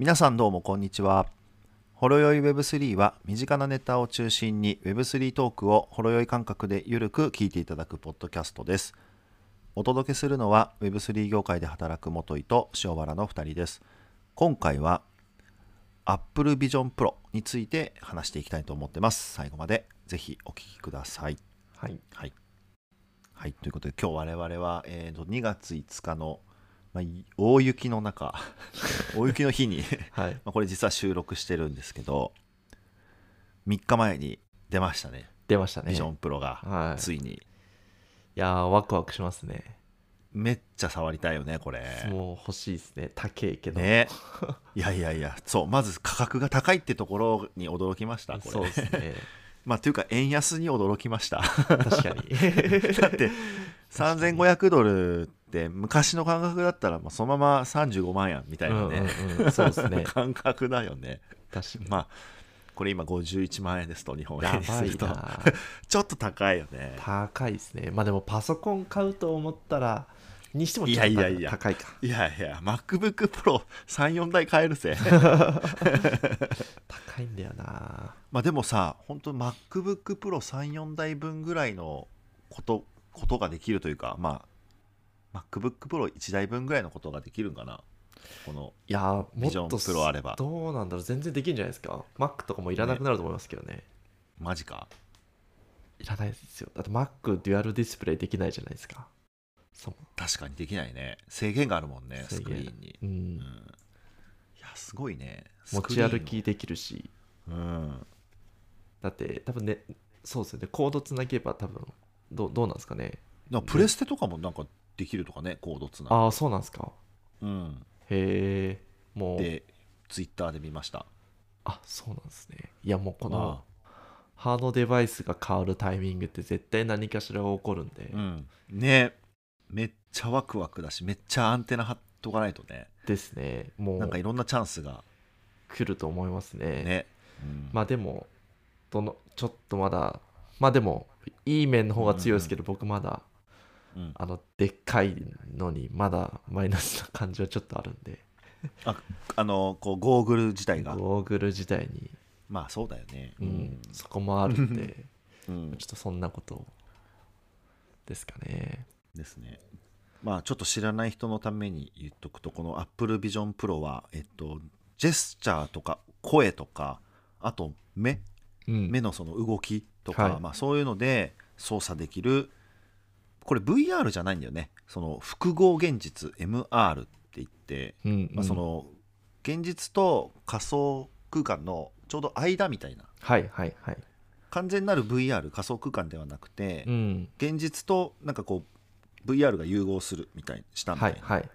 皆さんどうもこんにちは。ほろよい Web3 は身近なネタを中心に Web3 トークをほろよい感覚でゆるく聞いていただくポッドキャストです。お届けするのは Web3 業界で働く元井と塩原の2人です。今回は Apple Vision Pro について話していきたいと思ってます。最後までぜひお聞きください。はい。はい。はい、ということで今日我々は、えーと2月5日の、まあ、い大雪の中 大雪の日にはい。まあこれ実は収録してるんですけど3日前に出ましたね出ましたね。ビジョンプロがはい。いついにやー、ワクワクしますね。めっちゃ触りたいよねこれもう欲しいですね。高いけど。ねいやいやいやそうまず価格が高いってところに驚きましたこれそうですね。まあというか円安に驚きました確かに。だって3500ドルって昔の感覚だったらまあそのまま35万円みたいなね、うんうんうん、そうですね。感覚だよね確かに。まあこれ今51万円ですと日本円にするとな。ちょっと高いよね高いですね。まあでもパソコン買うと思ったら、にしてもちょっといやいやいや高いか。いやいや MacBook Pro34 台買えるぜ 高いんだよな。まあでもさ本当 MacBook Pro34 台分ぐらいのことことができるというかまあ MacBook Pro1 台分ぐらいのことができるんかな？このいやー、もっとプロあればどうなんだろう？全然できるんじゃないですか？Mac とかもいらなくなると思いますけどね。マジかいらないですよ。だって Mac デュアルディスプレイできないじゃないですか。そう。確かにできないね制限があるもんねスクリーンに、ううん、ん。いやすごいね持ち歩きできるし。うんだって多分ねそうですよねコードつなげば多分どうどうなんですかねプレステとかもなんかできるとかねコードつなああそうなんですか。うん。へえもう。でツイッターで見ました。あそうなんですね。いやもうこのあハードデバイスが変わるタイミングって絶対何かしらが起こるんで、うん。ね。めっちゃワクワクだしめっちゃアンテナ張っとかないとね。ですね。もなんかういろんなチャンスが。来ると思いますね。ね、うん。まあでもどのちょっとまだまあでもいい面の方が強いですけど、僕まだうん。あのでっかいのにまだマイナスな感じはちょっとあるんで。あのこうゴーグル自体が。ゴーグル自体に。まあそうだよね。うん、そこもあるんで。うん。ちょっとそんなことですかね。ですね。まあちょっと知らない人のために言っとくとこの Apple Vision Pro はえっとジェスチャーとか声とかあと目。うん。目のその動きとか、はい。まあ、そういうので操作できるこれ VR じゃないんだよね。その複合現実 MR って言って、うんまあ、その現実と仮想空間のちょうど間みたいな。はいはいはい。完全なる VR 仮想空間ではなくて、うん。現実となんかこう VR が融合するみたいしたみたな、はいいはい。ま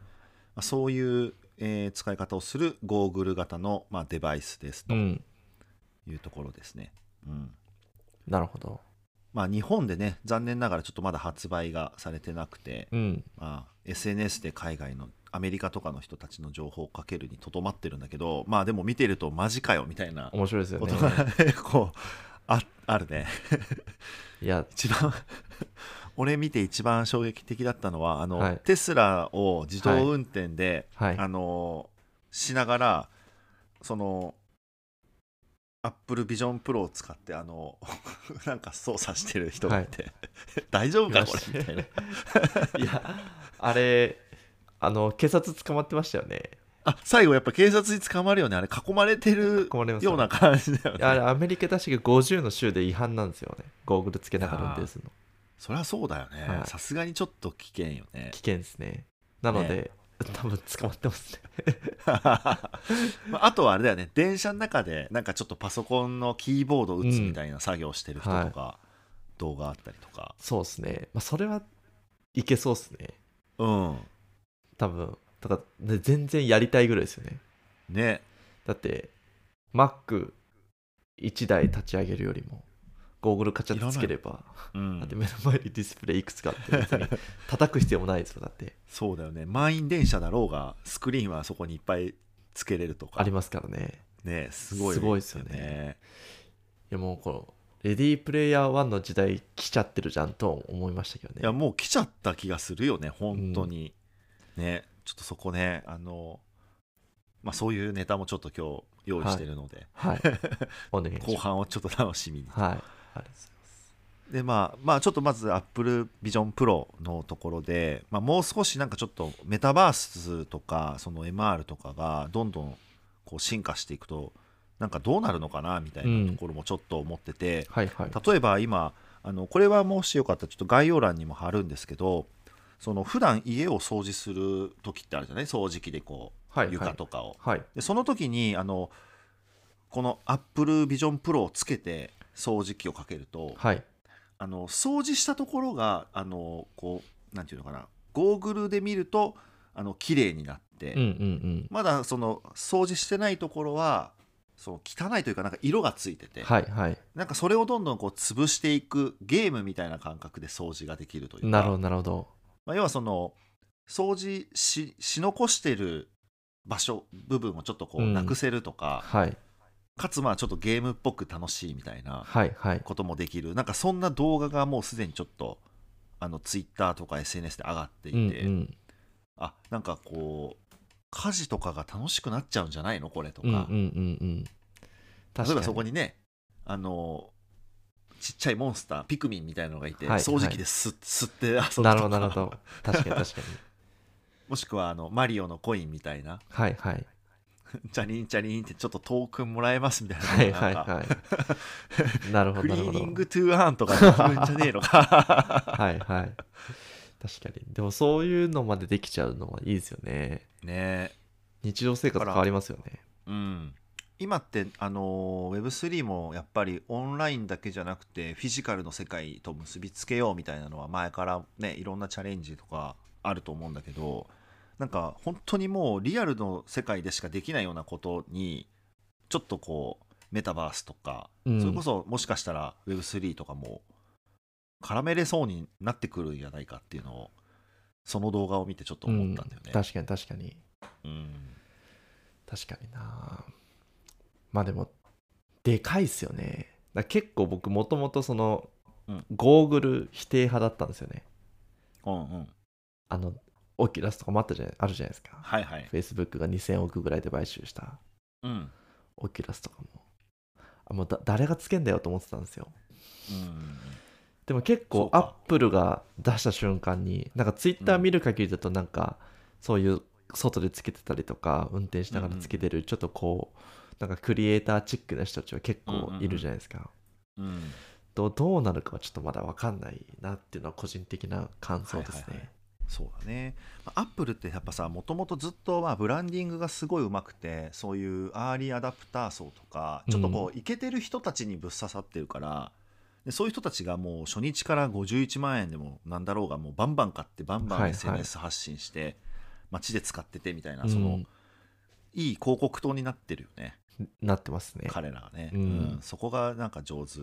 あ、そういう、えー使い方をするゴーグル型の、まあ、デバイスですとうん。いうところですね。うん。なるほどまあ、日本でね残念ながらちょっとまだ発売がされてなくて、うん。まあ、SNS で海外のアメリカとかの人たちの情報をかけるにとどまってるんだけどまあでも見てるとマジかよみたいな面白いですよね。こうああるね。いや。一番 俺見て一番衝撃的だったのはあの、はい。テスラを自動運転で、はい。あのしながらその Apple Vision Pro を使ってあの なんか操作してる人がいて、大丈夫かこれ？みたいな。いやあれあの警察捕まってましたよね。あ最後やっぱ警察に捕まるよね。あれ囲まれてるような感じだよね。あれアメリカ確か50の州で違反なんですよね。ゴーグルつけながら運転するの。そりゃそうだよね。はい。さすがにちょっと危険よね。危険ですね。なので、多分捕まってますね。ま ああとはあれだよね。電車の中でなんかちょっとパソコンのキーボードを打つみたいな作業してる人とか、動画あったりとか。そうですね、まあ、それはいけそうですね。うん。多分。だから、ね、全然やりたいぐらいですよね。ね。だって Mac1 台立ち上げるよりもゴーグルカチャッとつければうん。だって目の前にディスプレイいくつかあって別に叩く必要もないですよだって。そうだよね。満員電車だろうがスクリーンはそこにいっぱいつけれるとか。ありますからね。ねすごいすごいですよね。いやもうこのレディープレイヤー1の時代来ちゃってるじゃんと思いましたけどね。いやもう来ちゃった気がするよね。本当に、ね。ちょっとそこねあのまあ、そういうネタもちょっと今日用意してるので、はい。お願い 後半をちょっと楽しみに。はいありがとうございます。でまあまあちょっとまず Apple Vision Pro のところで、まあ、もう少しなんかちょっとメタバースとかその MR とかがどんどんこう進化していくとなんかどうなるのかなみたいなところもちょっと思ってて、はいはい。例えば今あのこれはもしよかったらちょっと概要欄にも貼るんですけどその普段家を掃除する時ってあるじゃない？掃除機でこうはい。床とかを、はい。でその時にあのこの Apple Vision Pro をつけて掃除機をかけると、はい。あの掃除したところがあのこうなんていうのかなゴーグルで見るとあの綺麗になって、うんうんうん。まだその掃除してないところはその汚いというかなんか色がついてて、はいはい。なんかそれをどんどんこう潰していくゲームみたいな感覚で掃除ができるというかなるほどなるほど。まあ、要はその掃除しし残してる場所部分をちょっとこううん。なくせるとか、はいかつまあちょっとゲームっぽく楽しいみたいなはいはい。こともできる。なんかそんな動画がもうすでにちょっとあのツイッターとか SNS で上がっていて、うんうん。あなんかこう家事とかが楽しくなっちゃうんじゃないのこれとか、うんうんうんうん。例えばそこにねあのちっちゃいモンスターピクミンみたいなのがいて、はい掃除機です吸って遊ぶとか。なるほどなるほど。確かに確かに。もしくはあのマリオのコインみたいな。はいはい チャリンチャリンってちょっとトークンもらえますみたいなはいはいはい。なるほクリどなるほど。ーニングトゥーアーンとかできるんじゃねえのか。はいはい。確かに。でもそういうのまでできちゃうのはいいですよね。ね。日常生活変わりますよね。うん。今ってあの Web3 もやっぱりオンラインだけじゃなくてフィジカルの世界と結びつけようみたいなのは前からねいろんなチャレンジとかあると思うんだけどなんか本当にもうリアルの世界でしかできないようなことにちょっとこうメタバースとか、うん。それこそもしかしたら Web3 とかも絡めれそうになってくるんじゃないかっていうのをその動画を見てちょっと思ったんだよね。うん確かに確かに。うん確かにな。まあでもでかいっすよね。結構僕もともとその、うん。ゴーグル否定派だったんですよね。うんうん。あの Oculus とかもあったじゃないあるじゃないですか。はいはい。Facebook が2000億ぐらいで買収した。うん。 Oculus とかも。あもうだ誰がつけんだよと思ってたんですよ。うん。でも結構アップルが出した瞬間になんかツイッター見る限りだとなんかそういう外でつけてたりとか運転しながらつけてるちょっとこうなんかクリエイターチックな人たちは結構いるじゃないですか、うん。どうどうなるかはちょっとまだ分かんないなっていうのは個人的な感想ですね、はいはいはいそうだね。アップルってやっぱさもともとずっとまあブランディングがすごいうまくてそういうアーリーアダプター層とかちょっとこうイケてる人たちにぶっ刺さってるから、でそういう人たちがもう初日から51万円でもなんだろうがもうバンバン買ってバンバン SNS 発信して、街で使っててみたいなうん。その、いい広告塔になってるよね。なってますね、彼らがね、うん。うん。そこがなんか上手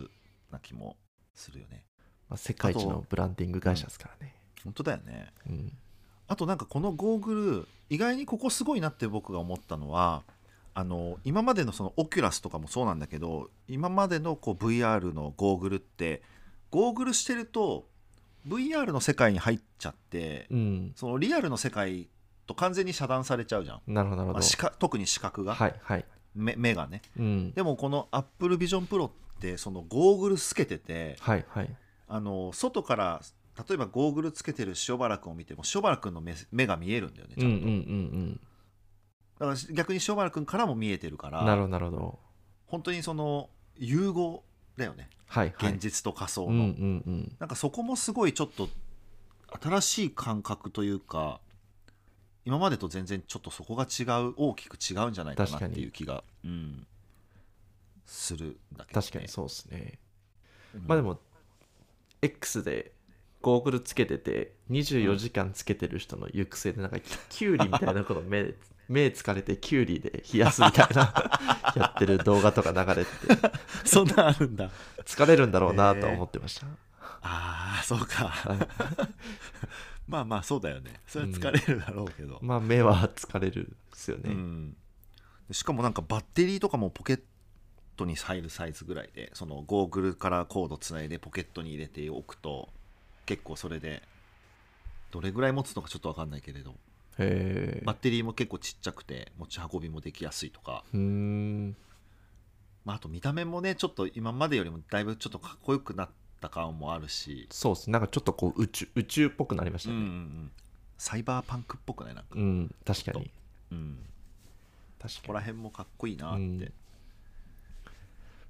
な気もするよね。まあ、世界一のブランディング会社ですからね、本当だよね。うん。あとなんかこのゴーグル意外にここすごいなって僕が思ったのはあの今までのそのオキュラスとかもそうなんだけど今までのこう VR のゴーグルってゴーグルしてると VR の世界に入っちゃってうん、そのリアルの世界と完全に遮断されちゃうじゃん、なるほど特に視覚が、はいはい、目目がね。うん、でもこの Apple Vision Pro ってそのゴーグルつけててはいはい。あの外から例えばゴーグルつけてる塩原君を見ても塩原君の目目が見えるんだよねちゃんと、うんうんうんだから逆に塩原君からも見えてるからうんなるほどなるほど。本当にその融合だよね。はいはい。現実と仮想の、うんうんうん。なんかそこもすごいちょっと新しい感覚というか今までと全然ちょっとそこが違う大きく違うんじゃないかなっていう気が、うん、するんだけど、ね、確かにそうですね、うん。まあでも X でゴーグルつけてて24時間つけてる人の行く末でなんかキュウリみたいなこと目 目疲れてキュウリで冷やすみたいな やってる動画とか流れて。て そんなんあるんだ。疲れるんだろうなとは思ってました、ああそうか。はい。まあまあそうだよね。それは疲れるだろうけど、まあ目は疲れるですよね、うん、でしかもなんかバッテリーとかもポケットに入るサイズぐらいでそのゴーグルからコードつないでポケットに入れておくと結構それでどれぐらい持つのかちょっと分かんないけれど。バッテリーも結構ちっちゃくて持ち運びもできやすいとか、うーん。まあ、あと見た目もねちょっと今までよりもだいぶちょっとかっこよくなった感もあるし、そうです。ねなんかちょっとこう宇宙宇宙っぽくなりましうんうんうたねん、サイバーパンクっぽくない？なんか、うん、確かに。うん、確かに。ここら辺もかっこいいなって、うん。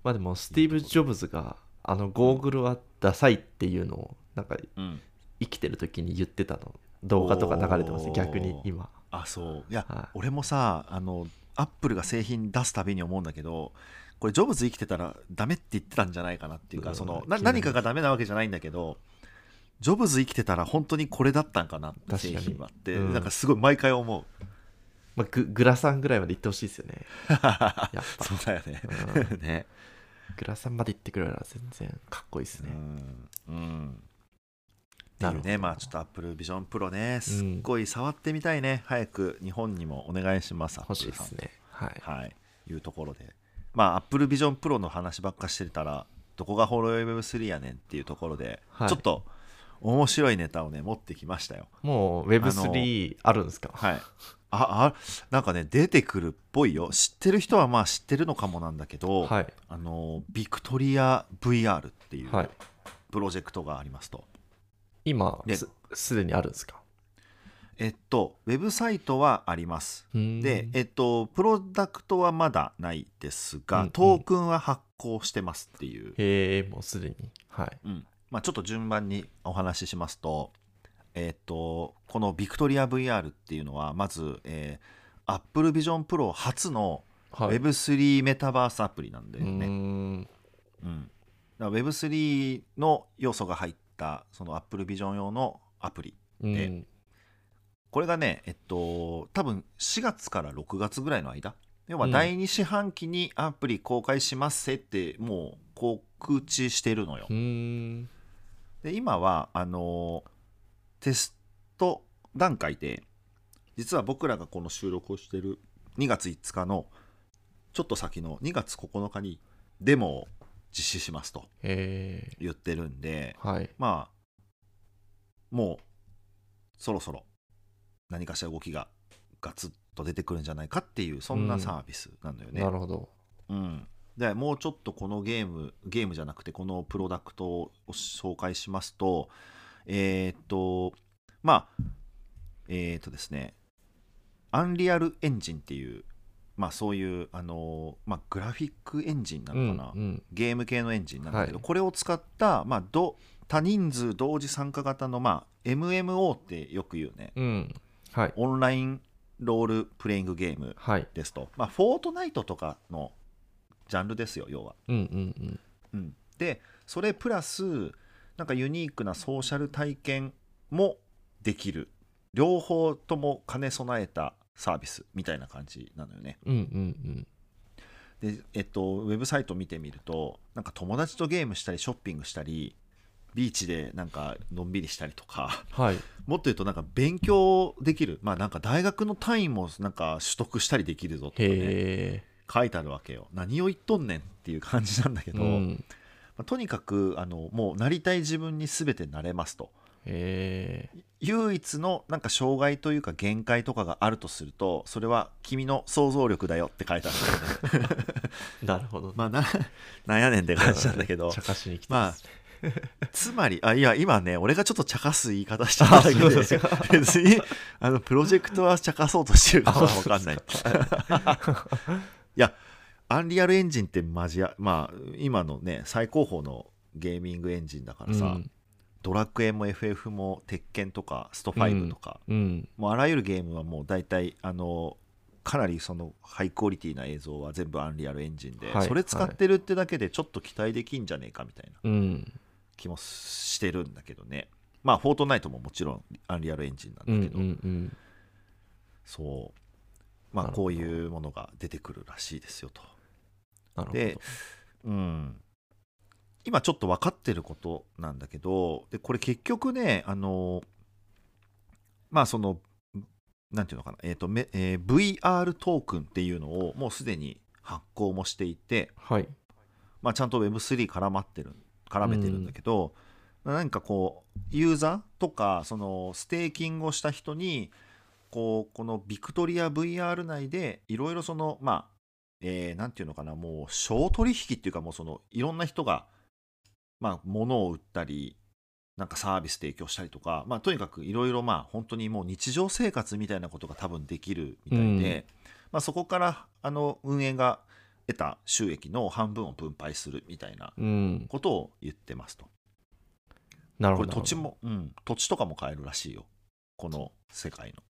まあでもスティーブ・ジョブズがあのゴーグルはダサいっていうのをなんかうん。生きてる時に言ってたの。動画とか流れてます逆に今。あそう。いや、はい。俺もさあのアップルが製品出すたびに思うんだけどこれジョブズ生きてたらダメって言ってたんじゃないかなっていうか、うんその何かがダメなわけじゃないんだけどジョブズ生きてたら本当にこれだったんかなって製確かに。品はって、うん。なんかすごい毎回思う。まあ、ググラサンぐらいまで行ってほしいですよね。やっぱ。そうだよね、う ね。グラサンまで行ってくれたら全然かっこいいですうね、ん。うんっていうねまあちょっとアップルビジョンプロねすっごい触ってみたいね、早く日本にもお願いします欲しいですね。はい。はい、いうところで、まあ、Apple Vision Pro の話ばっかしてたら、どこがホロヨイ Web3 やねんっていうところで、はい。ちょっと面白いネタをね、持ってきましたよ。もう Web3 あるんですか？はい。あ、あ、なんかね、出てくるっぽいよ。知ってる人はまあ知ってるのかもなんだけど、はい。あの、ビクトリア VR っていうはい。プロジェクトがありますと。今ですすでにあるんですか？えっと、ウェブサイトはあります。でで、えっと、プロダクトはまだないですが、うんうん。トークンは発行してますっていう。へえもうすでに。はい。うん。まあ、ちょっと順番にお話ししますと,、えーっとこのビクトリア VR っていうのはまず、えー、Apple Vision Pro 初のはい。Web3 メタバースアプリなんだよね。ん。うん。だから Web3 の要素が入ったその Apple Vision 用のアプリうん。これがねえっと多分4月から6月ぐらいの間？要はうん。第2四半期にアプリ公開しますせってもう告知してるのよ。う。ーん。で今はあのテスト段階で実は僕らがこの収録をしてる2月5日のちょっと先の2月9日にデモを実施しますと言ってるんではい。まあもうそろそろ何かしら動きがガツッと出てくるんじゃないかっていうそんなサービスなんだよね。なるほど。うん、でもうちょっとこのゲームゲームじゃなくてこのプロダクトを紹介しますとえーっとまあえーっとですねアンリアルエンジンっていうまあそういうあのまあグラフィックエンジンなのかな、うんうん。ゲーム系のエンジンなんだけど、はい。これを使った、まあ、ど多人数同時参加型の、まあ、MMO ってよく言うね。うん。はい。オンラインロールプレイングゲームはい。ですと、まあ、フォートナイトとかのジャンルですよ要は。うんうんうん。うん、でそれプラスなんかユニークなソーシャル体験もできる。両方とも兼ね備えたサービスみたいな感じなのよね。うんうんで、えっと、ウェブサイト見てみるとなんか友達とゲームしたりショッピングしたりビーチでなんかのんびりしたりとかはい。もっと言うとなんか勉強できる。まあなんか大学の単位もなんか取得したりできるぞとかね書いてあるわけよ。何を言っとんねんっていう感じなんだけど、うん。まあとにかくあのもうなりたい自分に全てなれますとへえ唯一のなんか障害というか限界とかがあるとするとそれは君の想像力だよって書いてあるんだよね。なるほど。まあななんやねんって感じなんだけど。茶化しに来てまあますつまりあいや今ね俺がちょっと茶化す言い方しちゃっただけあそうですで 別にあのプロジェクトは茶化そうとしてるか。は分かんない。いやアンリアルエンジンってマジやまあ今のね最高峰のゲーミングエンジンだからさ、うんドラクエも FF も鉄拳とかスト5とか、うんもうあらゆるゲームはもう大体あのかなりそのハイクオリティな映像は全部アンリアルエンジンで、はいそれ使ってるってだけでちょっと期待できんじゃねえかみたいなうん。気もしてるんだけどね。まあフォートナイトももちろんアンリアルエンジンなんうんうだけど、んうんそう。まあこういうものが出てくるらしいですよと。なるほど。でうん今ちょっと分かってることなんだけどでこれ結局ねあのまあそのなんていうのかな、えーとめえー VR トークンっていうのをもうすでに発行もしていて、はい。まあ、ちゃんと Web3 絡まってる絡めてるんだけど、何かこうユーザーとかそのステーキングをした人にこうこのビクトリア VR 内でいろいろそのまあえーなんていうのかなもう小取引っていうかもうそのいろんな人がまあ物を売ったりなんかサービス提供したりとか、まあ、とにかくいろいろまあ本当にもう日常生活みたいなことが多分できるみたいで、まあ、そこからあの運営が得た収益の半分を分配するみたいなうん。ことを言ってますと。なるほど。これ土地も、うん、土地とかも買えるらしいよ。この世界の。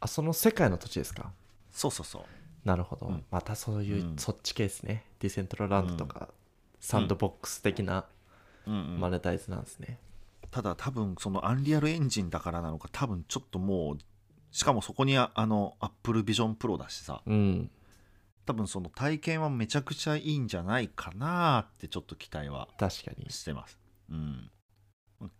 あその世界の土地ですか？そうそうそう。なるほど、うん。またそういう、うん。そっち系ですね。ディセントラランドとか、サンドボックス的なうんうんマネタイズなんですね、ただ多分そのアンリアルエンジンだからなのか多分ちょっともうしかもそこにああの Apple Vision Pro だしさ。うん。多分その体験はめちゃくちゃいいんじゃないかなってちょっと期待は確かに。してます。うん、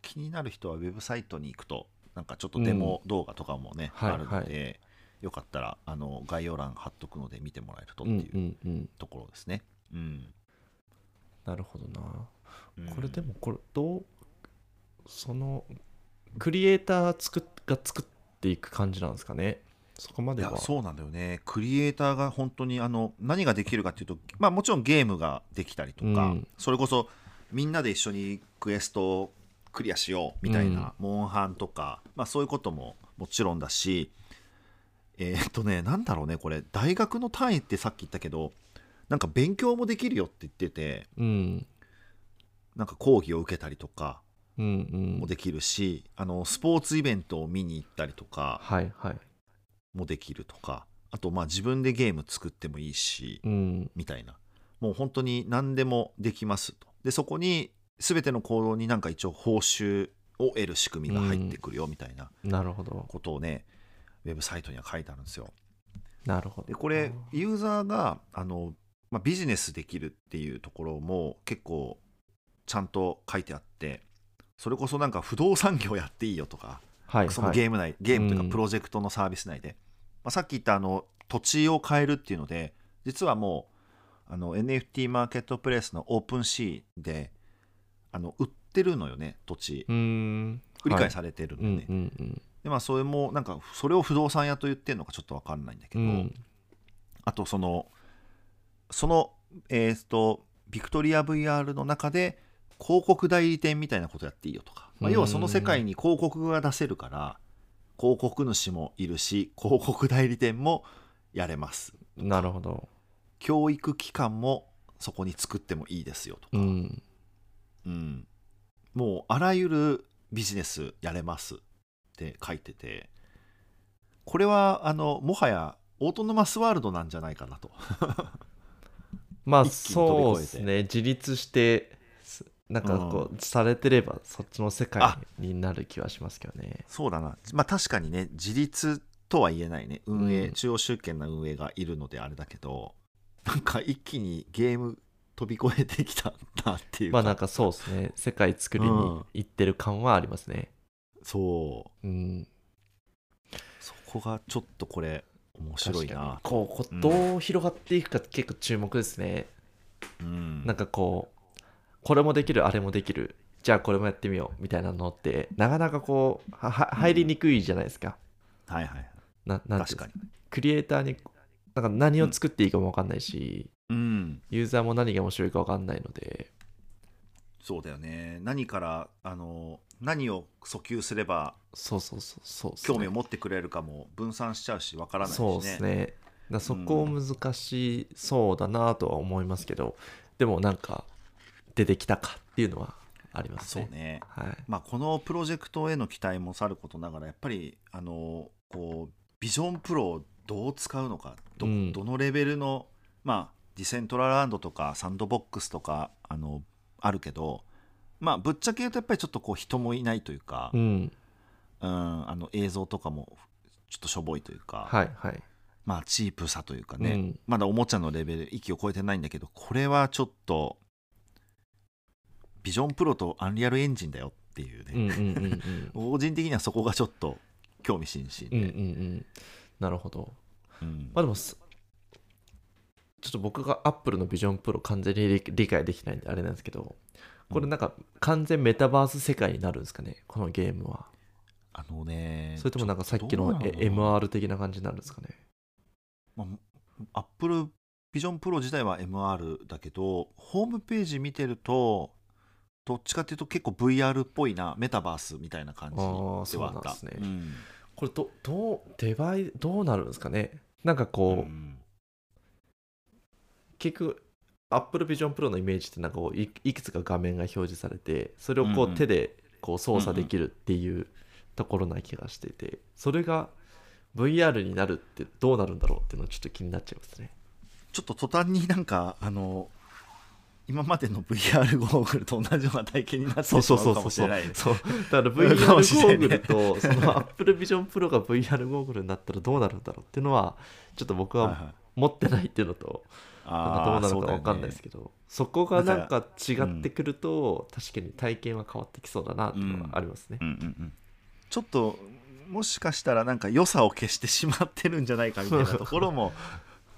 気になる人はウェブサイトに行くとなんかちょっとデモ動画とかもね、はいあるので、よかったらあの概要欄貼っとくので見てもらえるとってうんいううんうんところですね。うん。なるほどな。うんこれでもこれどうそのクリエイター作っが作っていく感じなんですかね？そこまいでは。やそうなんだよね。クリエイターが本当にあの何ができるかっていうと、まあ、もちろんゲームができたりとか、うん。それこそみんなで一緒にクエストをクリアしようみたいな、モンハンとか、まあ、そういうことももちろんだしえーっとねなんだろうねこれ。大学の単位ってさっき言ったけどなんか勉強もできるよって言っててうんなんか講義を受けたりとかうんうん。もできるし、あのスポーツイベントを見に行ったりとかはいはい。もできるとかあとまあ自分でゲーム作ってもいいし、うん。みたいな。もう本当に何でもできますと。でそこに全ての行動になんか一応報酬を得る仕組みが入ってくるよみたいなことをね、ウェブサイトには書いてあるんですよ。なるほど。でこれユーザーがあの、まあ、ビジネスできるっていうところも結構ちゃんと書いてあってそれこそなんか不動産業やっていいよとかはいそのはいゲーム内、ゲームといううん。かプロジェクトのサービス内で、まあ、さっき言ったあの土地を変えるっていうので実はもうあの NFT マーケットプレイスのオープンシーであの売ってるのよね土地。うーん。売り買いはされてるい。うんのね、うんうん。でまあそれもなんかそれを不動産屋と言ってるのかちょっと分かんないんだけど、うん。あとそのそのえっ、とビクトリア VR の中で広告代理店みたいなことやっていいよとか、まあ、うん。要はその世界に広告が出せるから広告主もいるし広告代理店もやれますなるほど。教育機関もそこに作ってもいいですよとか、うん。うん。もうあらゆるビジネスやれますって書いててこれはあのもはやオートノマスワールドなんじゃないかなと。まあ そうですね。自立してすなんかこう、されてればそっちの世界になる気はしますけどね。そうだな。まあ確かにね自立とは言えないね。運営、うん。中央集権な運営がいるのであれだけどなんか一気にゲーム飛び越えてきたんだっていうか、まあなんかそうですね。世界作りに行ってる感はありますね。そう。うん。そこがちょっとこれ面白いな。こうどう広がっていくか結構注目ですね、うん。なんかこうこれもできるあれもできる。じゃあこれもやってみよう。みたいなのってなかなかこう入りにくいじゃないですか、はいはいななん確かに。クリエイターになんか何を作っていいかも分かんないし、うん。ユーザーも何が面白いか分かんないので。そうだよね。何からあの何を訴求すればそうそうそうそう。ね興味を持ってくれるかも分散しちゃうしわからないしね。そうですね。だそこ難しそうだなとは思いますけど、でもなんか出てきたかっていうのはありますね。そうね。はい。まあ、このプロジェクトへの期待もさることながらやっぱりあのこうビジョンプロをどう使うのかど,、うん。どのレベルの、まあ、ディセントラランドとかサンドボックスとかあのあるけど、まあ、ぶっちゃけ言うとやっぱりちょっとこう人もいないというか、うん。うん、あの映像とかもちょっとしょぼいというか、はいはい。まあ、チープさというかね、うん。まだおもちゃのレベル域を超えてないんだけどこれはちょっとビジョンプロとアンリアルエンジンだよっていうね、個人的にはそこがちょっと興味津々うんうんうで、ん。なるほど。うん。まあでもすちょっと僕がアップルのビジョンプロ完全に理理解できないんであれなんですけどこれなんか完全メタバース世界になるんですかね？このゲームは。あのねそれともなんかさっきの MR 的な感じになるんですかね？まあ、Apple Vision Pro 自体は MR だけどホームページ見てるとどっちかっていうと結構 VR っぽいなメタバースみたいな感じではあった。ですね。うん。これどどうデバイどうなるんですかね？なんかこう、うん。結局 Apple Vision Pro のイメージってなんかこういいくつか画面が表示されてそれをこう手でこう操作できるっていうところな気がしていてそれが VR になるってどうなるんだろうっていうのはちょっと気になっちゃいますね。ちょっと途端になんかあの今までの VR ゴーグルと同じような体験になってしまうかもしれないですそうだから VR ゴーグルと その Apple Vision Pro が VR ゴーグルになったらどうなるんだろうっていうのはちょっと僕は持ってないっていうのとどうなるか分かんないですけどそこがなんか違ってくると確かに体験は変わってきそうだなっていうのはありますね。うんうんうん。ちょっともしかしたらなんか良さを消してしまってるんじゃないかみたいなところも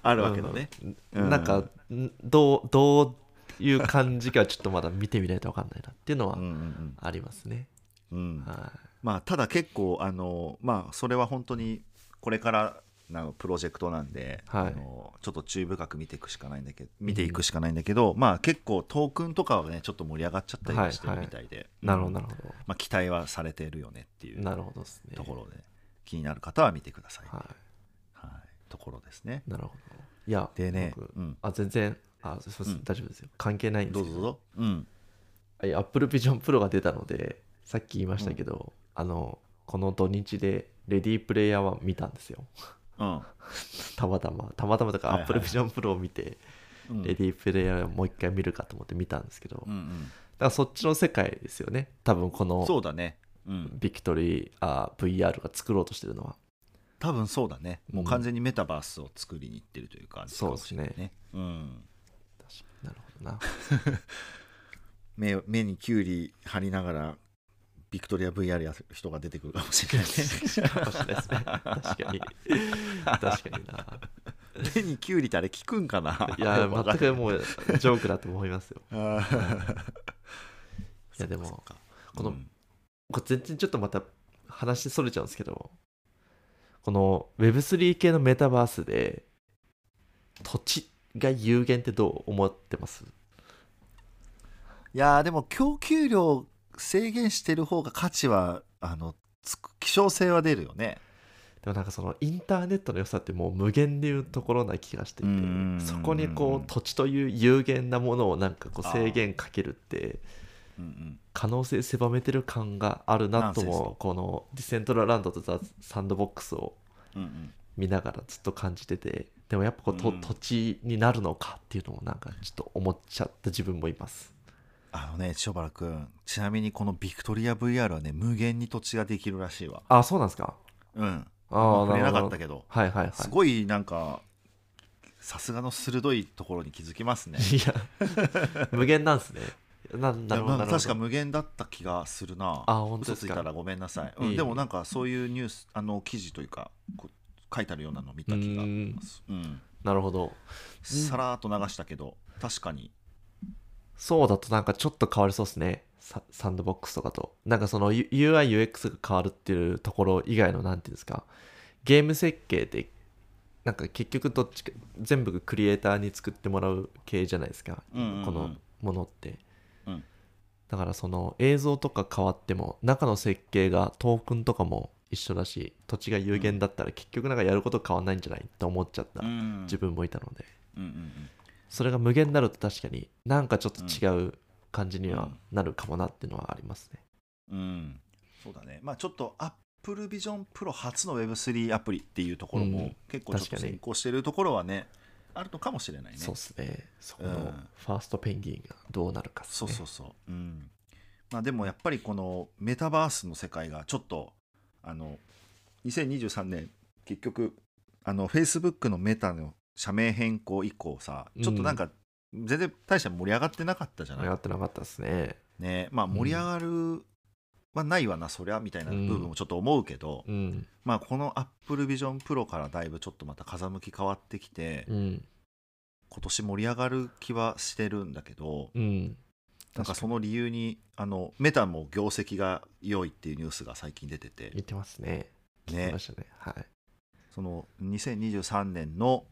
あるわけだね。うんうん。なんかんどうどういう感じかちょっとまだ見てみないと分かんないなっていうのはうんうんありますね、うん。うんはまあただ結構あのまあそれは本当にこれからのプロジェクトなんで、はい。あのちょっと注意深く見ていくしかないんだけど見ていくしかないんだけど、まあ結構トークンとかはねちょっと盛り上がっちゃったりはしてるみたいで、い、なるほうんどなるほど、まあ、期待はされてるよねっていうなるほどですね。ところで気になる方は見てください、ははい、ところですね。いなるほど。いやでね、僕うん、あ全然あそうですうん。大丈夫ですよ。関係ないんですけど。どうぞどうぞ、うん、はい Apple Vision Pro が出たのでさっき言いましたけど、あのこの土日でレディープレイヤーは見たんですよ。うん。たまたま。たまたまとかはいはい。Apple Vision Pro を見て、うん。レディープレイヤーをもう一回見るかと思って見たんですけど、だかうん。うんらそっちの世界ですよね。多分このそうだね、うん、ビクトリーあ VR が作ろうとしてるのは。多分そうだね。もううん。完全にメタバースを作りにいってるという感じかもしれないそうですね。うん、なるほどな。目目にキュウリ貼りながらビクトリア VR やる人が出てくるかもしれないねかもしれないです。ね 確かに。確かにな。目にキュウリってあれ効くんかな？いや全くもうジョークだと思いますよ。いやでもこのうん。これ全然ちょっとまた話それちゃうんですけどこの Web3 系のメタバースで土地が有限ってどう思ってます？いやーでも供給量制限してる方が価値はあのつく希少性は出るよね。でもなんかそのインターネットの良さってもう無限でいうところな気がしていてそこにこう土地という有限なものをなんかこう制限かけるって可能性狭めてる感があるなともこのディセントラランドとザ・サンドボックスを見ながらずっと感じててでもやっぱこう、とうん。土地になるのかっていうのもなんかちょっと思っちゃった自分もいます。あのね塩原君ちなみにこのビクトリア VR はね無限に土地ができるらしいわ。あそうなんですか？うん。ああ触れなかったけど。はいはいはい。すごいなんかさすがの鋭いところに気づきますね。いや無限なんすね。ななるほどいやまあなるほど。確か無限だった気がするな。あ本当ですか？嘘ついたらごめんなさい、うん、でもなんかそういうニュースあの記事というか書いてあるようなのを見た気がします。うん。なるほど。さらっと流したけど確かに。そうだとなんかちょっと変わりそうですね。ササンドボックスとかと。なんかその UIUX が変わるっていうところ以外のなんていうんですか。ゲーム設計でなんか結局どっちか全部クリエイターに作ってもらう系じゃないですか、うんうんうん。このものって、うん。だからその映像とか変わっても中の設計がトークンとかも一緒だし土地が有限だったら結局なんかやること変わんないんじゃないって思っちゃったうん。自分もいたので、うんうんうん。それが無限になると確かになんかちょっと違う感じにはうん。なるかもなっていうのはありますね。うん。そうだね。まあちょっと Apple Vision Pro 初の Web3 アプリっていうところもうん。結構ちょっと先行してるところはねあるのかもしれないね。そうですね。そこのうん。ファーストペンギンがどうなるかっすね。そうそうそう。うん。まあでもやっぱりこのメタバースの世界がちょっとあの2023年結局あの Facebook のメタの社名変更以降さちょっとなんか全然大して盛り上がってなかったじゃない、やってなかったですね。ねまあ盛り上がるはないわな、そりゃみたいな部分もちょっと思うけど、うん。まあこの Apple Vision Pro からだいぶちょっとまた風向き変わってきて、うん。今年盛り上がる気はしてるんだけど、うん。なんかその理由にあのメタも業績が良いっていうニュースが最近出てて。言ってますね。ね。ましたね。はい。その2023年の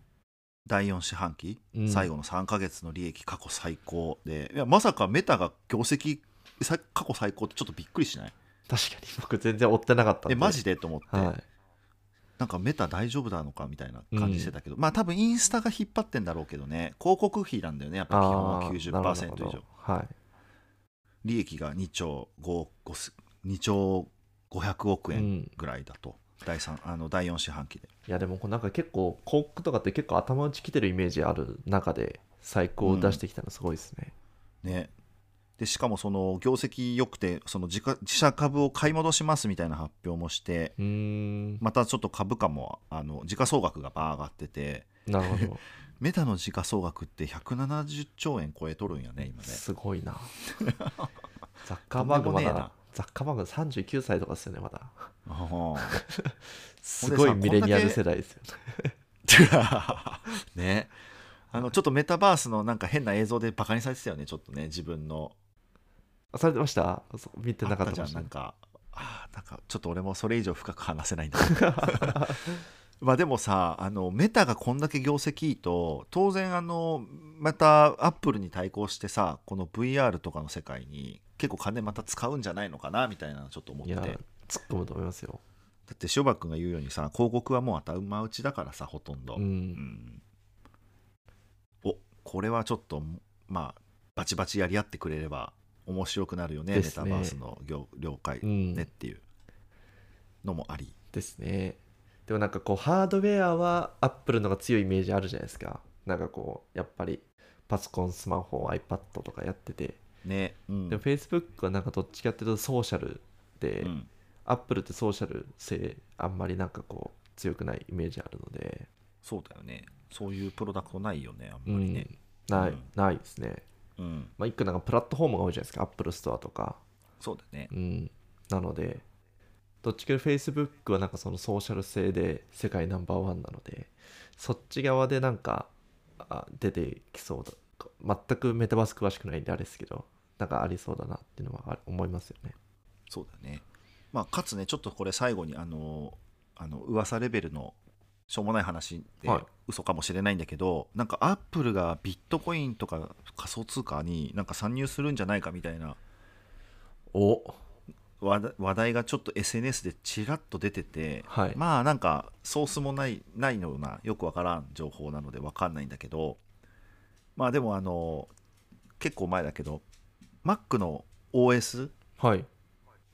第4四半期、うん。最後の3ヶ月の利益過去最高で。いやまさかメタが業績さ過去最高ってちょっとびっくりしない？確かに。僕全然追ってなかったんで。えマジで？と思って、はい。なんかメタ大丈夫なのかみたいな感じしてたけど、まあ多分インスタが引っ張ってんだろうけどね。広告費なんだよね。やっぱ基本はあーなるほど90%以上はい利益が2兆 5, 5 2兆500億円うん。ぐらいだと、第三あの第4四半期で。いやでもなんか結構広告とかって結構頭打ちきてるイメージある中で最高を出してきたのすごいですね、ね。でしかもその業績良くてその自家自社株を買い戻しますみたいな発表もしてまたちょっと株価もあの時価総額がバー上がっててなるほど メタの時価総額って170兆円超えとるんやね今ね。すごいな。ザッカーバーグまだザッカーバーグ39歳とかですよねまだ。あ すごいミレニアル世代ですよね。あ ね。あのちょっとメタバースのなんか変な映像でバカにされてたよねちょっとね自分の。あされてました？見てなかあったじゃんなんか。あーなんかちょっと俺もそれ以上深く話せないんだけど まあでもさあのメタがこんだけ業績いいと当然あのまたアップルに対抗してさこの VR とかの世界に結構金また使うんじゃないのかなみたいなのちょっと思っていやだ突っ込むと思いますよ。って塩場君が言うようにさ広告はもう頭打ちだからさほとんど、ううん。んおこれはちょっとまあバチバチやり合ってくれれば面白くなるよねね。メタバースの業了解うんねっていうのもあり、ですねでもなんかこうハードウェアはアップルのが強いイメージあるじゃないですか。なんかこうやっぱりパソコンスマホ iPad とかやってて。ね、うん。でも Facebook はなんかどっちかっていうとソーシャルで、うん。アップルってソーシャル性あんまりなんかこう強くないイメージあるので、そうだよね。そういうプロダクトないよねあんまりね。うん。ない、うん。ないですね。うん、まあ一個なんかプラットフォームが多いじゃないですか。アップルストアとか。そうだね。うん。なのでどっちかというと Facebook はなんかそのソーシャル性で世界ナンバーワンなのでそっち側でなんかあ出てきそうだ。全くメタバース詳しくないんであれですけどなんかありそうだなっていうのはあ思いますよね。そうだね。まあかつねちょっとこれ最後にあのあの噂レベルのしょうもない話ではい。嘘かもしれないんだけど、なんかアップルがビットコインとか仮想通貨になんか参入するんじゃないかみたいなお話題がちょっと SNS でちらっと出てて、はい。まあなんかソースもないないようなよくわからん情報なのでわかんないんだけどまあでもあの結構前だけど Mac の OS はい。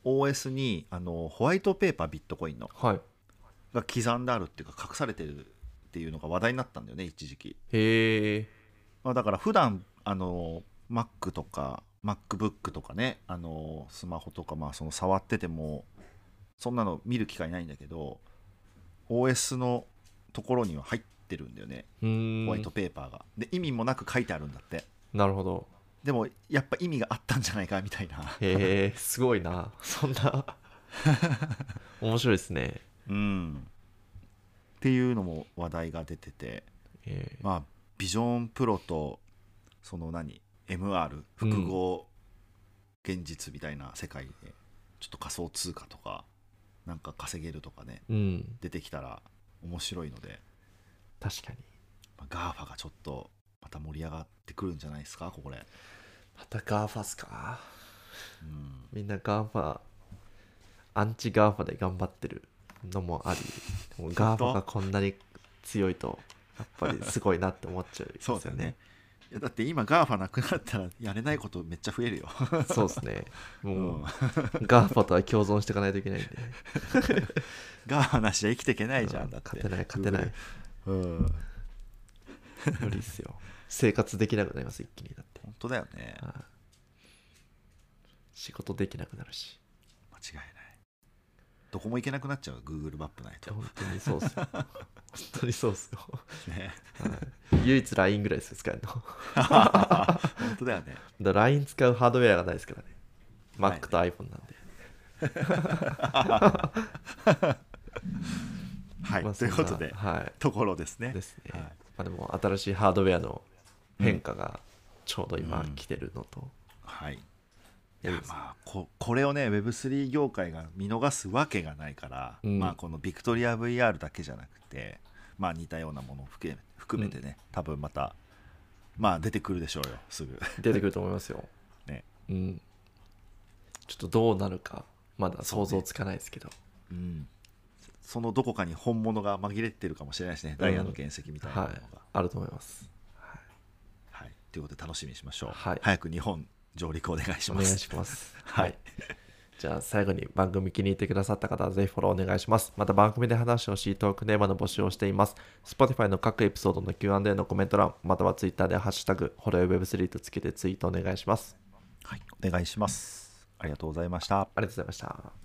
OS にあのホワイトペーパービットコインのはい。が刻んであるっていうか隠されてるっていうのが話題になったんだよね一時期、へえまあ、だから普段あの Mac とか MacBook とかねあのスマホとかまあその触っててもそんなの見る機会ないんだけど OS のところには入ってるんだよね。ホワイトペーパーが。で意味もなく書いてあるんだって。なるほど。でもやっぱ意味があったんじゃないかみたいな。へえすごいな。そんな。面白いですね。うん。っていうのも話題が出てて。え。まあビジョンプロとその何？MR 複合現実みたいな世界でちょっと仮想通貨とかなんか稼げるとかねーうん。出てきたら面白いので、確かに。まあ、GAFA がちょっとまた盛り上がってくるんじゃないですかこれ、また GAFA っすか？うん、みんなガーファアンチガーファで頑張ってるのもあり GAFA がこんなに強いとやっぱりすごいなって思っちゃうそうだよねいやだって今 GAFA なくなったらやれないことめっちゃ増えるよ、そうですね。もう、うん、ガーファとは共存していかないといけないんで。GAFA なしじゃ生きていけないじゃうんんだって。勝てない勝てない。うん。無理っすよ。生活できなくなります一気に。だって。本当だよね。はい。仕事できなくなるし。間違いないどこも行けなくなっちゃう Google マップないと。本当にそうっすよ。本当にそうっすよ、ね。はい、唯一 LINE ぐらいですよ使えるの。本当だよね。だ LINE 使うハードウェアがないですからね。Mac と iPhone なんで。はい、まあということで、はい。ところですね。ですね、はい。まあ、でも新しいハードウェアの変化がちょうど今うん来てるのと、はいいいいやまあここれをね Web3 業界が見逃すわけがないから、うん。まあこのビクトリア VR だけじゃなくてまあ似たようなものを含め含めてね、多分またまあ出てくるでしょうよすぐ。出てくると思いますよ。ね。うん。ちょっとどうなるかまだ想像つかないですけど、うん。そのどこかに本物が紛れてるかもしれないですね、ダイヤの原石みたいなものが、はい。あると思います。はい、ということで楽しみにしましょう。はい。早く日本上陸お願いします。お願いします。ははいい。じゃあ最後に番組気に入ってくださった方はぜひフォローお願いします。また番組で話してほしいトークテーマの募集をしています。Spotify の各エピソードの Q&A のコメント欄、または Twitter でハッシュタグ、ホロヨ Web3 とつけてツイートお願いします。はい、お願いします。ありがとうございました。ありがとうございました。